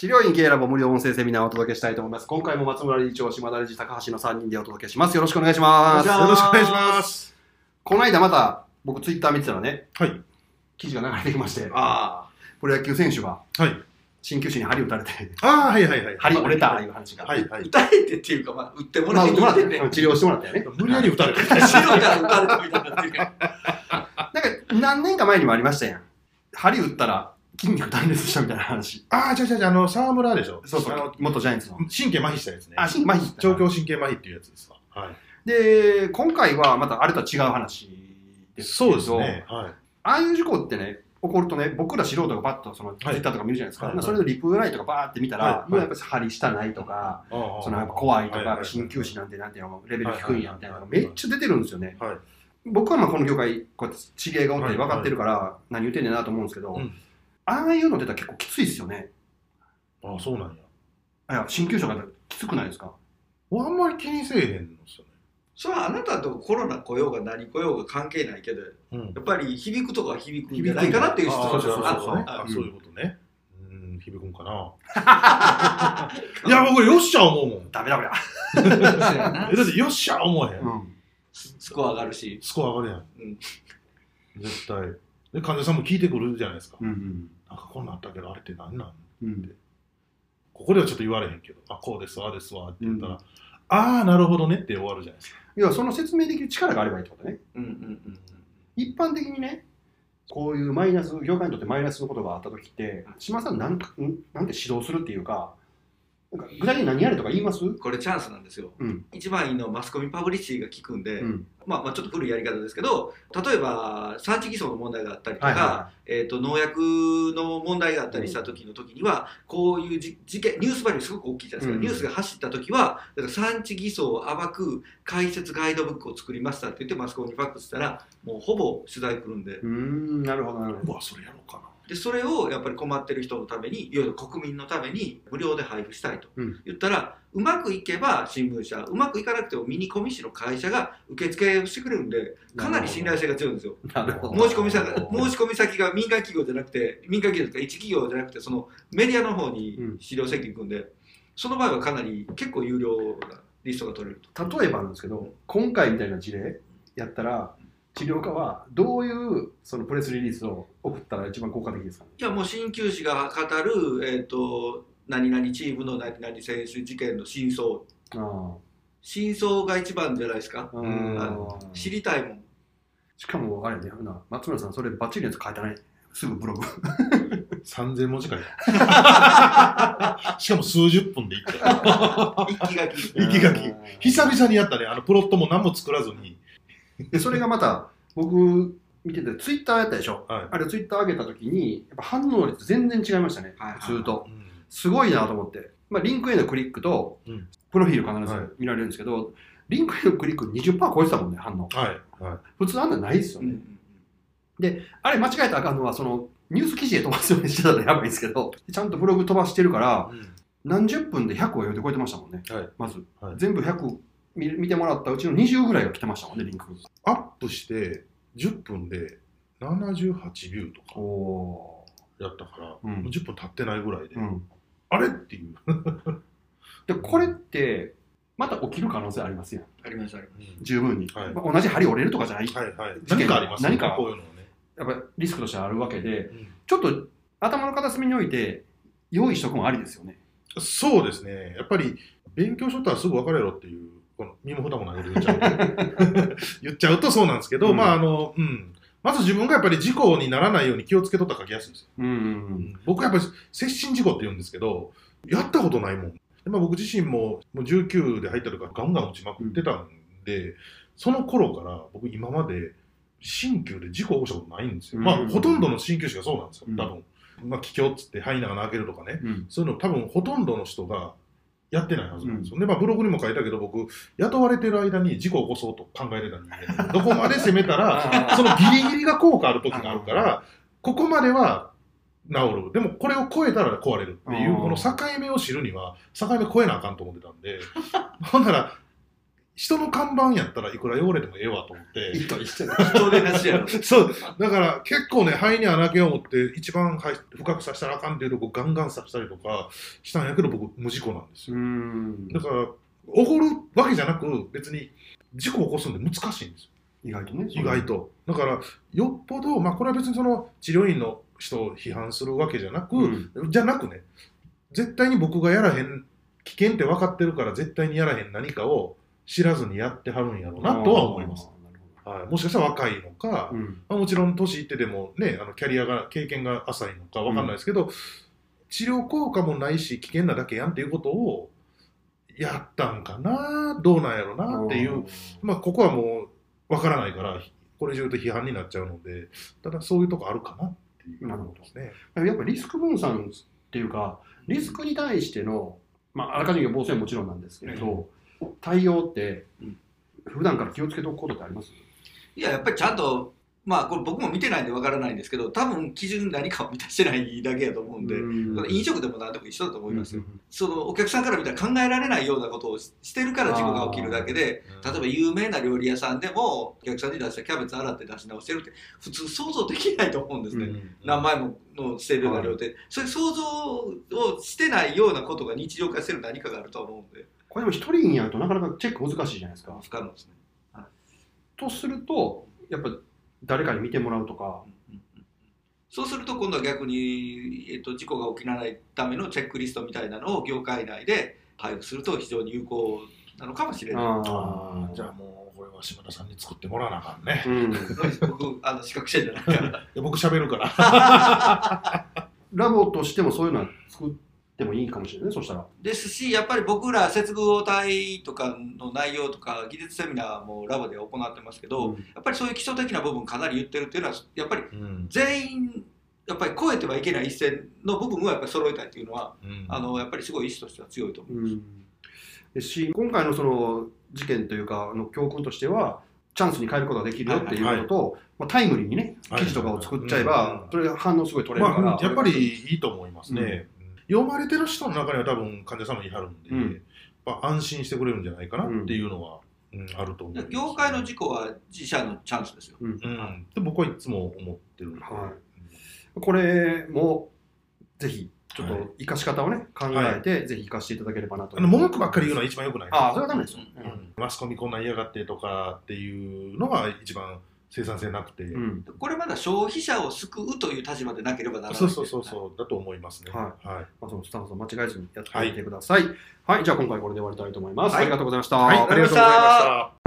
治療院系ラボ無料音声セミナーをお届けしたいと思います。今回も松村理事長、島田理事、高橋の3人でお届けします。よろしくお願いします。よろしくお願いします。この間また、僕ツイッター見てたらね、はい。記事が流れてきまして、あプロ野球選手がはい。鍼灸師に針打たれて、ああ、はいはいはい。針折れたいう話が。あ、はいはい打。たれてっていうか、まあ、打ってもまあ、らえ打ってもらって治療してもらったよね。無理やり打たれてる。白から打たれたみたいになってるから。なんか、何年か前にもありましたやん。針打ったら筋肉断裂したみたいな話。ああ、違う違う違う、あの、沢村でしょ。そうそうあの、元ジャイアンツの。神経麻痺したやつね。あ、神麻痺。調教神経麻痺っていうやつですわ。はい。で、今回はまたあれとは違う話ですけど、そうですね。はい。ああいう事故ってね、起こるとね、僕ら素人がバッとそのツイッターとか見るじゃないですか。はいまあそれのリプライとかバーって見たら、はいもうやっぱり針下ないとか、そのやっぱ怖いとか、鍼灸師なんてなんていうのレベル低いんやみたいなのがはいめっちゃ出てるんですよね。はい。僕はまあこの業界、こうやって知芸がおってはい分かってるから、何言ってんねんなと思うんですけど、うんああいうの出たら結構きついですよね。ああ、そうなんや。いや、鍼灸師がきつくないですか？あんまり気にせえへんのっすよね。それはあなたとコロナ来ようが何来ようが関係ないけど、うんやっぱり響くとかは響くんじゃないかなっていう質問ああそうそうあそうね。ああそういうことね。うん、響くんかな。いや、僕、よっしゃ思うもん。ダメダメだ。えだって、よっしゃ思えへん。うん。ススコア上がるし。スコア上がるやん。うん絶対。で、患者さんも聞いてくるじゃないですか。うんうん。なんかこんなんあったけど、あれって何なん？うん。ここではちょっと言われへんけど、あ、こうです、ああですわって言ったら、うんああ、なるほどねって終わるじゃないですか。要はその説明できる力があればいいってことね。うんうんうん一般的にね、こういうマイナス、業界にとってマイナスのことがあったときって、島さんなんか、ん？なんて指導するっていうか、なんか具体的に何やれとか言います？うん。これチャンスなんですよ。うん。一番いいのはマスコミパブリシティが効くんで、うん。まあ、まあちょっと古いやり方ですけど例えば産地偽装の問題があったりとか、はいはえー、と農薬の問題があったりした時の時にはこういうじ事件ニュースバリューすごく大きいじゃないですか、うんニュースが走った時はだから産地偽装を暴く解説ガイドブックを作りましたって言ってマスコミにファックスしたらもうほぼ取材来るんでうーん、なるほど、なるほど。うわ、それやろうかな。でそれをやっぱり困ってる人のためにいわゆる国民のために無料で配布したいとうん言ったら、うまくいけば新聞社うまくいかなくてもミニコミ誌の会社が受付をしてくれるんでかなり信頼性が強いんですよ。申し込み先申し込み先が民間企業じゃなくて民間企業ですか一企業じゃなくてそのメディアの方にうん資料請求行くんで、その場合はかなり結構有料なリストが取れると。例えばなんですけど、今回みたいな事例やったら、治療家はどういうそのプレスリリースを送ったら一番効果的ですかね？いやもう鍼灸師が語る、えー、と何々チームの何々選手事件の真相あ真相が一番じゃないですか？うん知りたいもんしかも、あれね、な松村さん、それバッチリのやつ書い？たね。すぐブログ。3000文字書いた。しかも数十分でいった。一気書き生き書き久々にやったね、あのプロットも何も作らずに。でそれがまた僕見ててツイッターやったでしょ、はい。あれツイッター上げた時にやっぱ反応率全然違いましたね、はいはい普通と。うん。すごいなと思って、まあ、リンクへのクリックとうん。プロフィール必はい。ず見られるんですけど、リンクへのクリック20%超えてたもんね反応。はい。はい。普通あんなないですよね、うんうんあれ間違えたらあかんのはそのニュース記事へ飛ばすようにしてたらやばいんですけどちゃんとブログ飛ばしてるから何十分で100を余裕で超えてましたもんね、はい。まず、はい。全部100見見てもらったうちの20ぐらいが来てましたもんねリンク。アップして10分で78ビューとか。おやったから、うん。もう10分経ってないぐらいで、うん。あれっていう。でこれってまた起きる可能性ありますよありますあります。十分に、はい。まあ同じ針折れるとかじゃない、はいはい。事件何かあります何かこういうのはね。やっぱりリスクとしてあるわけでうん。ちょっと頭の片隅において用意しとくもありですよね。そうですね。やっぱり勉強しとったらすぐ分かれろっていう、この身も蓋もないこと言っちゃう。言っちゃうとそうなんですけど、うんまああの、うん。まず自分がやっぱり事故にならないように気をつけとったら書きやすいんですよ。うんうん僕はやっぱり接心事故って言うんですけど、やったことないもん。でまあ、僕自身ももう19で入ったとかガンガン打ちまくってたんで、その頃から僕今まで鍼灸で事故を起こしたことないんですよ。まあうんほとんどの鍼灸師がそうなんですよ、うん多分。まあ、気境っつって肺長開けるとかね。うんそういうの多分ほとんどの人がやってないはずなんですよ。で、まあブログにも書いたけど僕、雇われてる間に事故を起こそうと考えてた人間でどこまで攻めたら、あそのギリギリが効果ある時があるから、ここまでは治る。でもこれを超えたら壊れるっていう、この境目を知るには、境目超えなあかんと思ってたんで、ほんなら、人の看板やったらいくら汚れてもええわと思って。いいと一緒や人でなしやろ そう、だから結構ね、肺に穴開けよう思って、一番肺深くさせたらあかんっていうとこガンガンさせたりとかしたんやけど、僕、無事故なんですうよ。んだから、おごるわけじゃなく、別に事故を起こすんで難しいんですよ。意外とね意外と。だから、よっぽど、まあ、これは別にその治療院の人を批判するわけじゃなく、うんじゃなくね、絶対に僕がやらへん、危険って分かってるから、絶対にやらへん何かを知らずにやってはるんやろうなとは思います。はい、もしかしたら若いのか、どうん。まあ、もちろん年いっててもね、あのキャリアが、経験が浅いのか分かんないですけど、治療効果もないし、危険なだけやんっていうことをやったんかな、どうなんやろなっていう、まあ、ここはもう分からないから、これ以上言うと批判になっちゃうので、ただそういうとこあるかなっていう。なるほど。ですね。やっぱりリスク分散っていうか、リスクに対しての、まあ、あらかじめ予防線はもちろんなんですけれど、対応ってうん、普段から気をつけておくことってあります？いややっぱりちゃんとまあこれ僕も見てないんでわからないんですけど多分基準何かを満たしてないだけやと思うんで、うん。飲食でも何でも一緒だと思いますよ、うんそのお客さんから見たら考えられないようなことをししてるから事故が起きるだけで例えば有名な料理屋さんでもお客さんに出したキャベツ洗って出し直してるって普通想像できないと思うんですね、うん何枚もの捨てるような量で、そういう想像をしてないようなことが日常化してる何かがあると思うんでこれでも一人にやるとなかなかチェック難しいじゃないですか。不可能ですね、とすると、やっぱ誰かに見てもらうとか、そうすると今度は逆に、えっと、事故が起きないためのチェックリストみたいなのを業界内で配布すると非常に有効なのかもしれない。あじゃあもう、これは島田さんに作ってもらわなあかんね。うん、僕あの資格者じゃないから。いや僕喋るから。ラボとしてもそういうのは作ってもいいかもしれないね、そしたら。ですしやっぱり僕ら接合体とかの内容とか技術セミナーもラボで行ってますけど、うん。やっぱりそういう基礎的な部分かなり言ってるっていうのはやっぱりうん。全員やっぱり超えてはいけない一線の部分をやっぱり揃えたいっていうのはうん。あのやっぱりすごい意思としては強いと思う。うん。ですし、今回のその事件というか、あの教訓としては、チャンスに変えることができるよっていうことと、まあ、タイムリーにね、はい記事とかを作っちゃえうん。ば、それで反応すごい取れるから、まあ、やっぱりいいと思いますね。読まれてる人の中には多分患者さんもいはるんで、うん。やっぱ安心してくれるんじゃないかなっていうのは、うんあると思います、業界の事故は自社のチャンスですよ。うん。うん、で僕はいつも思ってるんで、はこれもぜひ、ちょっと生かし方をね、考えて、ぜひ生かしていただければなと。あの文句ばっかり言うのは一番良くないああ、それはダメです。よ。うん。うん。マスコミこんなん嫌がってとかっていうのが一番生産性なくて、うん。これまだ消費者を救うという立場でなければならない。そうそうそうそうだと思いますね。ははいまあ、そのスタンスを間違えずにやってみてください。はい、じゃあ今回これで終わりたいと思います。はいありがとうございました。はい、ありがとうございました。